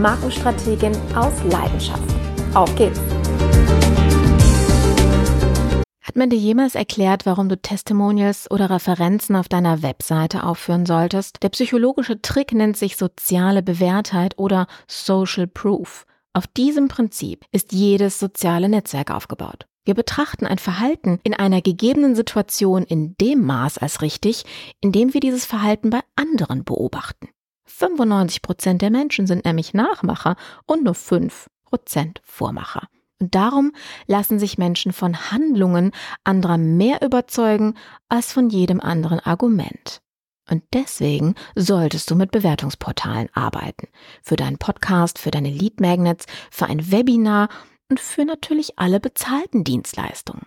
Markenstrategin aus Leidenschaft. Auf geht's! Hat man dir jemals erklärt, warum du Testimonials oder Referenzen auf deiner Webseite aufführen solltest? Der psychologische Trick nennt sich soziale Bewährtheit oder Social Proof. Auf diesem Prinzip ist jedes soziale Netzwerk aufgebaut. Wir betrachten ein Verhalten in einer gegebenen Situation in dem Maß als richtig, in dem wir dieses Verhalten bei anderen beobachten. 95 Prozent der Menschen sind nämlich Nachmacher und nur 5 Prozent Vormacher. Und darum lassen sich Menschen von Handlungen anderer mehr überzeugen als von jedem anderen Argument. Und deswegen solltest du mit Bewertungsportalen arbeiten. Für deinen Podcast, für deine Lead Magnets, für ein Webinar und für natürlich alle bezahlten Dienstleistungen.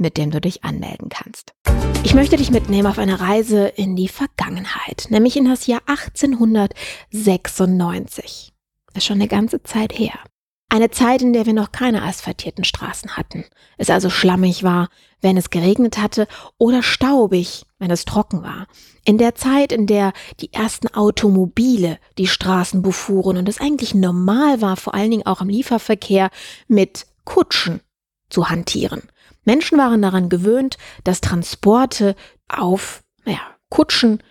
mit dem du dich anmelden kannst. Ich möchte dich mitnehmen auf eine Reise in die Vergangenheit, nämlich in das Jahr 1896. Das ist schon eine ganze Zeit her. Eine Zeit, in der wir noch keine asphaltierten Straßen hatten. Es also schlammig war, wenn es geregnet hatte, oder staubig, wenn es trocken war. In der Zeit, in der die ersten Automobile die Straßen befuhren und es eigentlich normal war, vor allen Dingen auch im Lieferverkehr, mit Kutschen zu hantieren. Menschen waren daran gewöhnt, dass Transporte auf naja, Kutschen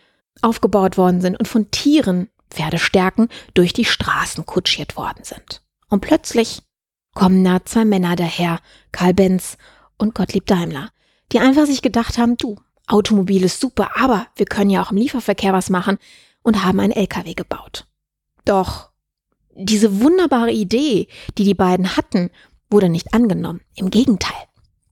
aufgebaut worden sind und von Tieren, Pferdestärken, durch die Straßen kutschiert worden sind. Und plötzlich kommen da zwei Männer daher, Karl Benz und Gottlieb Daimler, die einfach sich gedacht haben, du, Automobil ist super, aber wir können ja auch im Lieferverkehr was machen und haben einen LKW gebaut. Doch diese wunderbare Idee, die die beiden hatten, wurde nicht angenommen. Im Gegenteil.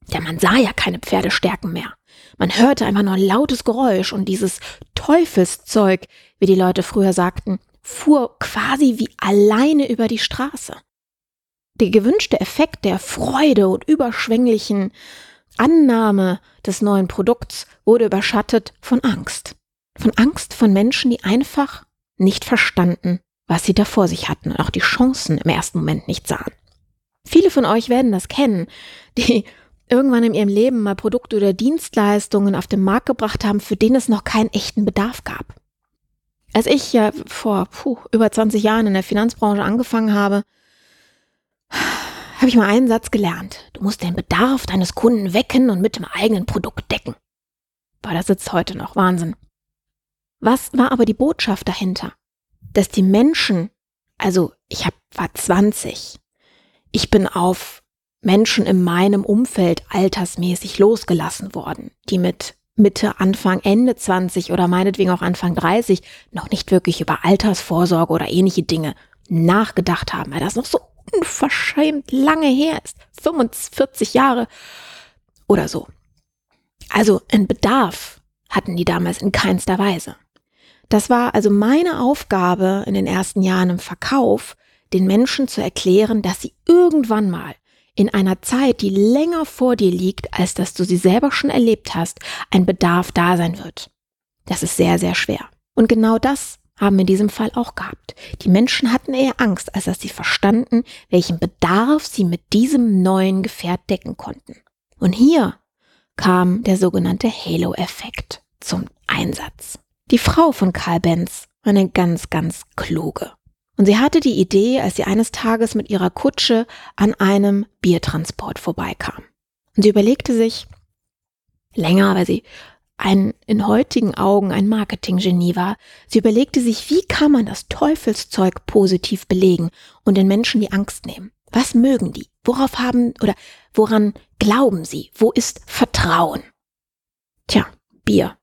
Ja, man sah ja keine Pferdestärken mehr. Man hörte einfach nur ein lautes Geräusch und dieses Teufelszeug, wie die Leute früher sagten, fuhr quasi wie alleine über die Straße. Der gewünschte Effekt der Freude und überschwänglichen Annahme des neuen Produkts wurde überschattet von Angst. Von Angst von Menschen, die einfach nicht verstanden, was sie da vor sich hatten und auch die Chancen im ersten Moment nicht sahen. Viele von euch werden das kennen, die irgendwann in ihrem Leben mal Produkte oder Dienstleistungen auf den Markt gebracht haben, für den es noch keinen echten Bedarf gab. Als ich ja vor puh, über 20 Jahren in der Finanzbranche angefangen habe, habe ich mal einen Satz gelernt. Du musst den Bedarf deines Kunden wecken und mit dem eigenen Produkt decken. Boah, das sitzt heute noch. Wahnsinn. Was war aber die Botschaft dahinter? Dass die Menschen, also ich hab, war 20, ich bin auf Menschen in meinem Umfeld altersmäßig losgelassen worden, die mit Mitte, Anfang, Ende 20 oder meinetwegen auch Anfang 30 noch nicht wirklich über Altersvorsorge oder ähnliche Dinge nachgedacht haben, weil das noch so unverschämt lange her ist. 45 Jahre oder so. Also ein Bedarf hatten die damals in keinster Weise. Das war also meine Aufgabe in den ersten Jahren im Verkauf, den Menschen zu erklären, dass sie irgendwann mal in einer Zeit, die länger vor dir liegt, als dass du sie selber schon erlebt hast, ein Bedarf da sein wird. Das ist sehr, sehr schwer. Und genau das haben wir in diesem Fall auch gehabt. Die Menschen hatten eher Angst, als dass sie verstanden, welchen Bedarf sie mit diesem neuen Gefährt decken konnten. Und hier kam der sogenannte Halo-Effekt zum Einsatz. Die Frau von Karl Benz war eine ganz, ganz kluge. Und sie hatte die Idee, als sie eines Tages mit ihrer Kutsche an einem Biertransport vorbeikam. Und sie überlegte sich länger, weil sie ein in heutigen Augen ein Marketinggenie war. Sie überlegte sich, wie kann man das Teufelszeug positiv belegen und den Menschen die Angst nehmen? Was mögen die? Worauf haben oder woran glauben sie? Wo ist Vertrauen? Tja, Bier.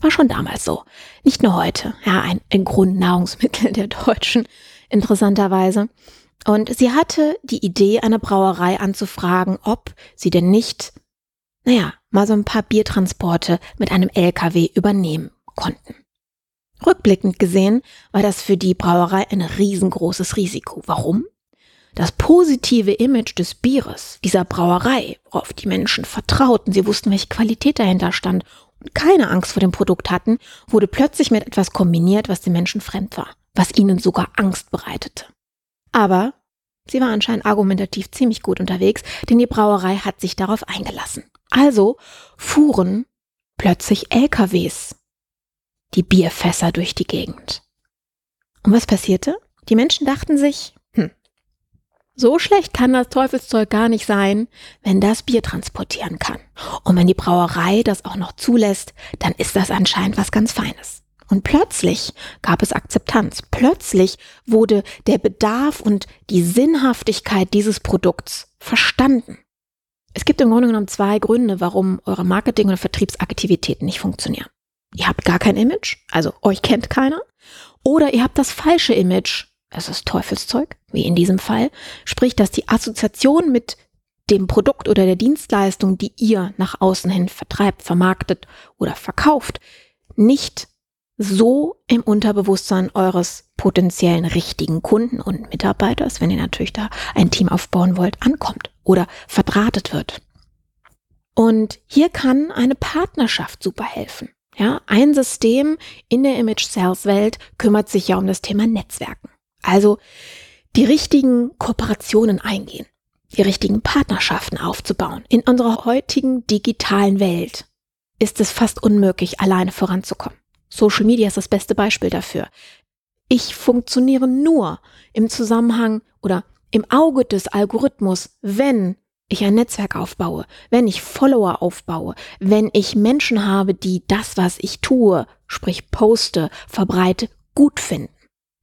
War schon damals so. Nicht nur heute. Ja, ein, ein Grundnahrungsmittel der Deutschen, interessanterweise. Und sie hatte die Idee, eine Brauerei anzufragen, ob sie denn nicht, naja, mal so ein paar Biertransporte mit einem LKW übernehmen konnten. Rückblickend gesehen war das für die Brauerei ein riesengroßes Risiko. Warum? Das positive Image des Bieres, dieser Brauerei, worauf die Menschen vertrauten, sie wussten, welche Qualität dahinter stand keine Angst vor dem Produkt hatten, wurde plötzlich mit etwas kombiniert, was den Menschen fremd war, was ihnen sogar Angst bereitete. Aber sie war anscheinend argumentativ ziemlich gut unterwegs, denn die Brauerei hat sich darauf eingelassen. Also fuhren plötzlich LKWs die Bierfässer durch die Gegend. Und was passierte? Die Menschen dachten sich, so schlecht kann das Teufelszeug gar nicht sein, wenn das Bier transportieren kann. Und wenn die Brauerei das auch noch zulässt, dann ist das anscheinend was ganz Feines. Und plötzlich gab es Akzeptanz. Plötzlich wurde der Bedarf und die Sinnhaftigkeit dieses Produkts verstanden. Es gibt im Grunde genommen zwei Gründe, warum eure Marketing- oder Vertriebsaktivitäten nicht funktionieren. Ihr habt gar kein Image, also euch kennt keiner, oder ihr habt das falsche Image, es ist Teufelszeug, wie in diesem Fall, sprich, dass die Assoziation mit dem Produkt oder der Dienstleistung, die ihr nach außen hin vertreibt, vermarktet oder verkauft, nicht so im Unterbewusstsein eures potenziellen richtigen Kunden und Mitarbeiters, wenn ihr natürlich da ein Team aufbauen wollt, ankommt oder verdrahtet wird. Und hier kann eine Partnerschaft super helfen. Ja, ein System in der Image Sales Welt kümmert sich ja um das Thema Netzwerken. Also die richtigen Kooperationen eingehen, die richtigen Partnerschaften aufzubauen. In unserer heutigen digitalen Welt ist es fast unmöglich, alleine voranzukommen. Social Media ist das beste Beispiel dafür. Ich funktioniere nur im Zusammenhang oder im Auge des Algorithmus, wenn ich ein Netzwerk aufbaue, wenn ich Follower aufbaue, wenn ich Menschen habe, die das, was ich tue, sprich poste, verbreite, gut finden.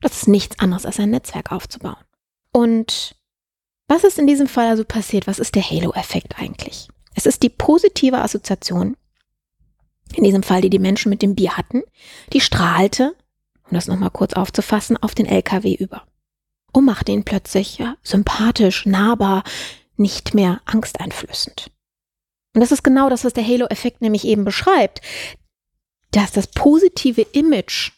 Das ist nichts anderes als ein Netzwerk aufzubauen. Und was ist in diesem Fall also passiert? Was ist der Halo-Effekt eigentlich? Es ist die positive Assoziation in diesem Fall, die die Menschen mit dem Bier hatten, die strahlte, um das nochmal kurz aufzufassen, auf den LKW über und machte ihn plötzlich ja, sympathisch, nahbar, nicht mehr angsteinflößend. Und das ist genau das, was der Halo-Effekt nämlich eben beschreibt, dass das positive Image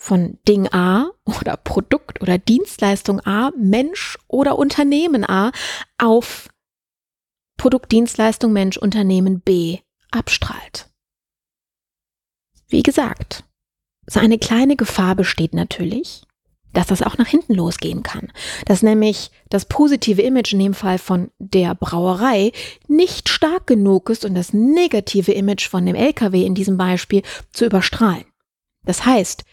von Ding A oder Produkt oder Dienstleistung A, Mensch oder Unternehmen A auf Produkt, Dienstleistung, Mensch, Unternehmen B abstrahlt. Wie gesagt, so eine kleine Gefahr besteht natürlich, dass das auch nach hinten losgehen kann. Dass nämlich das positive Image in dem Fall von der Brauerei nicht stark genug ist und das negative Image von dem LKW in diesem Beispiel zu überstrahlen. Das heißt,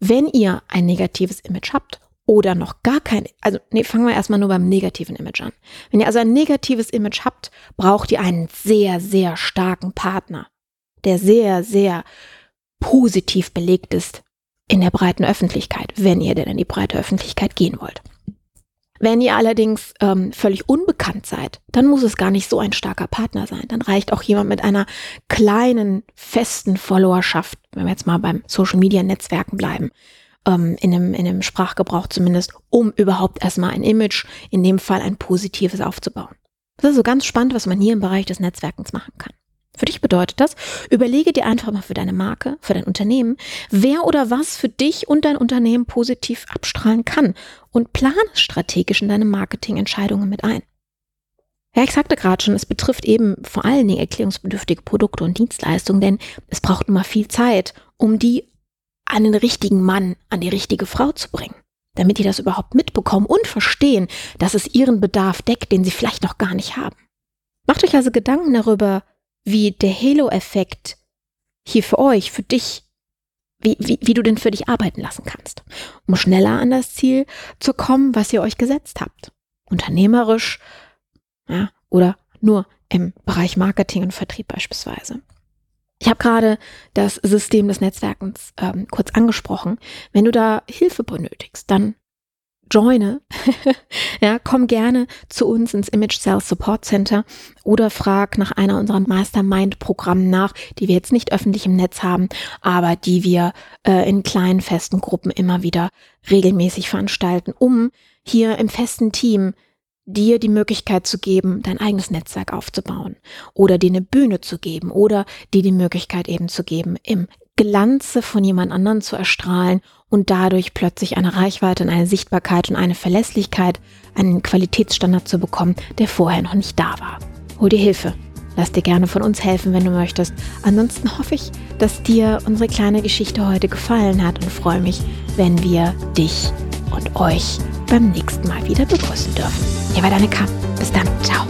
wenn ihr ein negatives Image habt oder noch gar kein, also nee, fangen wir erstmal nur beim negativen Image an. Wenn ihr also ein negatives Image habt, braucht ihr einen sehr, sehr starken Partner, der sehr, sehr positiv belegt ist in der breiten Öffentlichkeit, wenn ihr denn in die breite Öffentlichkeit gehen wollt. Wenn ihr allerdings ähm, völlig unbekannt seid, dann muss es gar nicht so ein starker Partner sein. Dann reicht auch jemand mit einer kleinen, festen Followerschaft, wenn wir jetzt mal beim Social-Media-Netzwerken bleiben, ähm, in, einem, in einem Sprachgebrauch zumindest, um überhaupt erstmal ein Image, in dem Fall ein positives aufzubauen. Das ist so ganz spannend, was man hier im Bereich des Netzwerkens machen kann. Für dich bedeutet das, überlege dir einfach mal für deine Marke, für dein Unternehmen, wer oder was für dich und dein Unternehmen positiv abstrahlen kann und plane strategisch in deine Marketingentscheidungen mit ein. Ja, ich sagte gerade schon, es betrifft eben vor allen Dingen erklärungsbedürftige Produkte und Dienstleistungen, denn es braucht immer viel Zeit, um die an den richtigen Mann, an die richtige Frau zu bringen, damit die das überhaupt mitbekommen und verstehen, dass es ihren Bedarf deckt, den sie vielleicht noch gar nicht haben. Macht euch also Gedanken darüber, wie der Halo-Effekt hier für euch, für dich, wie, wie, wie du den für dich arbeiten lassen kannst, um schneller an das Ziel zu kommen, was ihr euch gesetzt habt. Unternehmerisch ja, oder nur im Bereich Marketing und Vertrieb beispielsweise. Ich habe gerade das System des Netzwerkens ähm, kurz angesprochen. Wenn du da Hilfe benötigst, dann joine, ja, komm gerne zu uns ins Image Sales Support Center oder frag nach einer unserer Mastermind-Programmen nach, die wir jetzt nicht öffentlich im Netz haben, aber die wir äh, in kleinen festen Gruppen immer wieder regelmäßig veranstalten, um hier im festen Team dir die Möglichkeit zu geben, dein eigenes Netzwerk aufzubauen oder dir eine Bühne zu geben oder dir die Möglichkeit eben zu geben, im Glanze von jemand anderen zu erstrahlen und dadurch plötzlich eine Reichweite und eine Sichtbarkeit und eine Verlässlichkeit, einen Qualitätsstandard zu bekommen, der vorher noch nicht da war. Hol dir Hilfe. Lass dir gerne von uns helfen, wenn du möchtest. Ansonsten hoffe ich, dass dir unsere kleine Geschichte heute gefallen hat und freue mich, wenn wir dich und euch beim nächsten Mal wieder begrüßen dürfen. Hier war deine K. Bis dann. Ciao.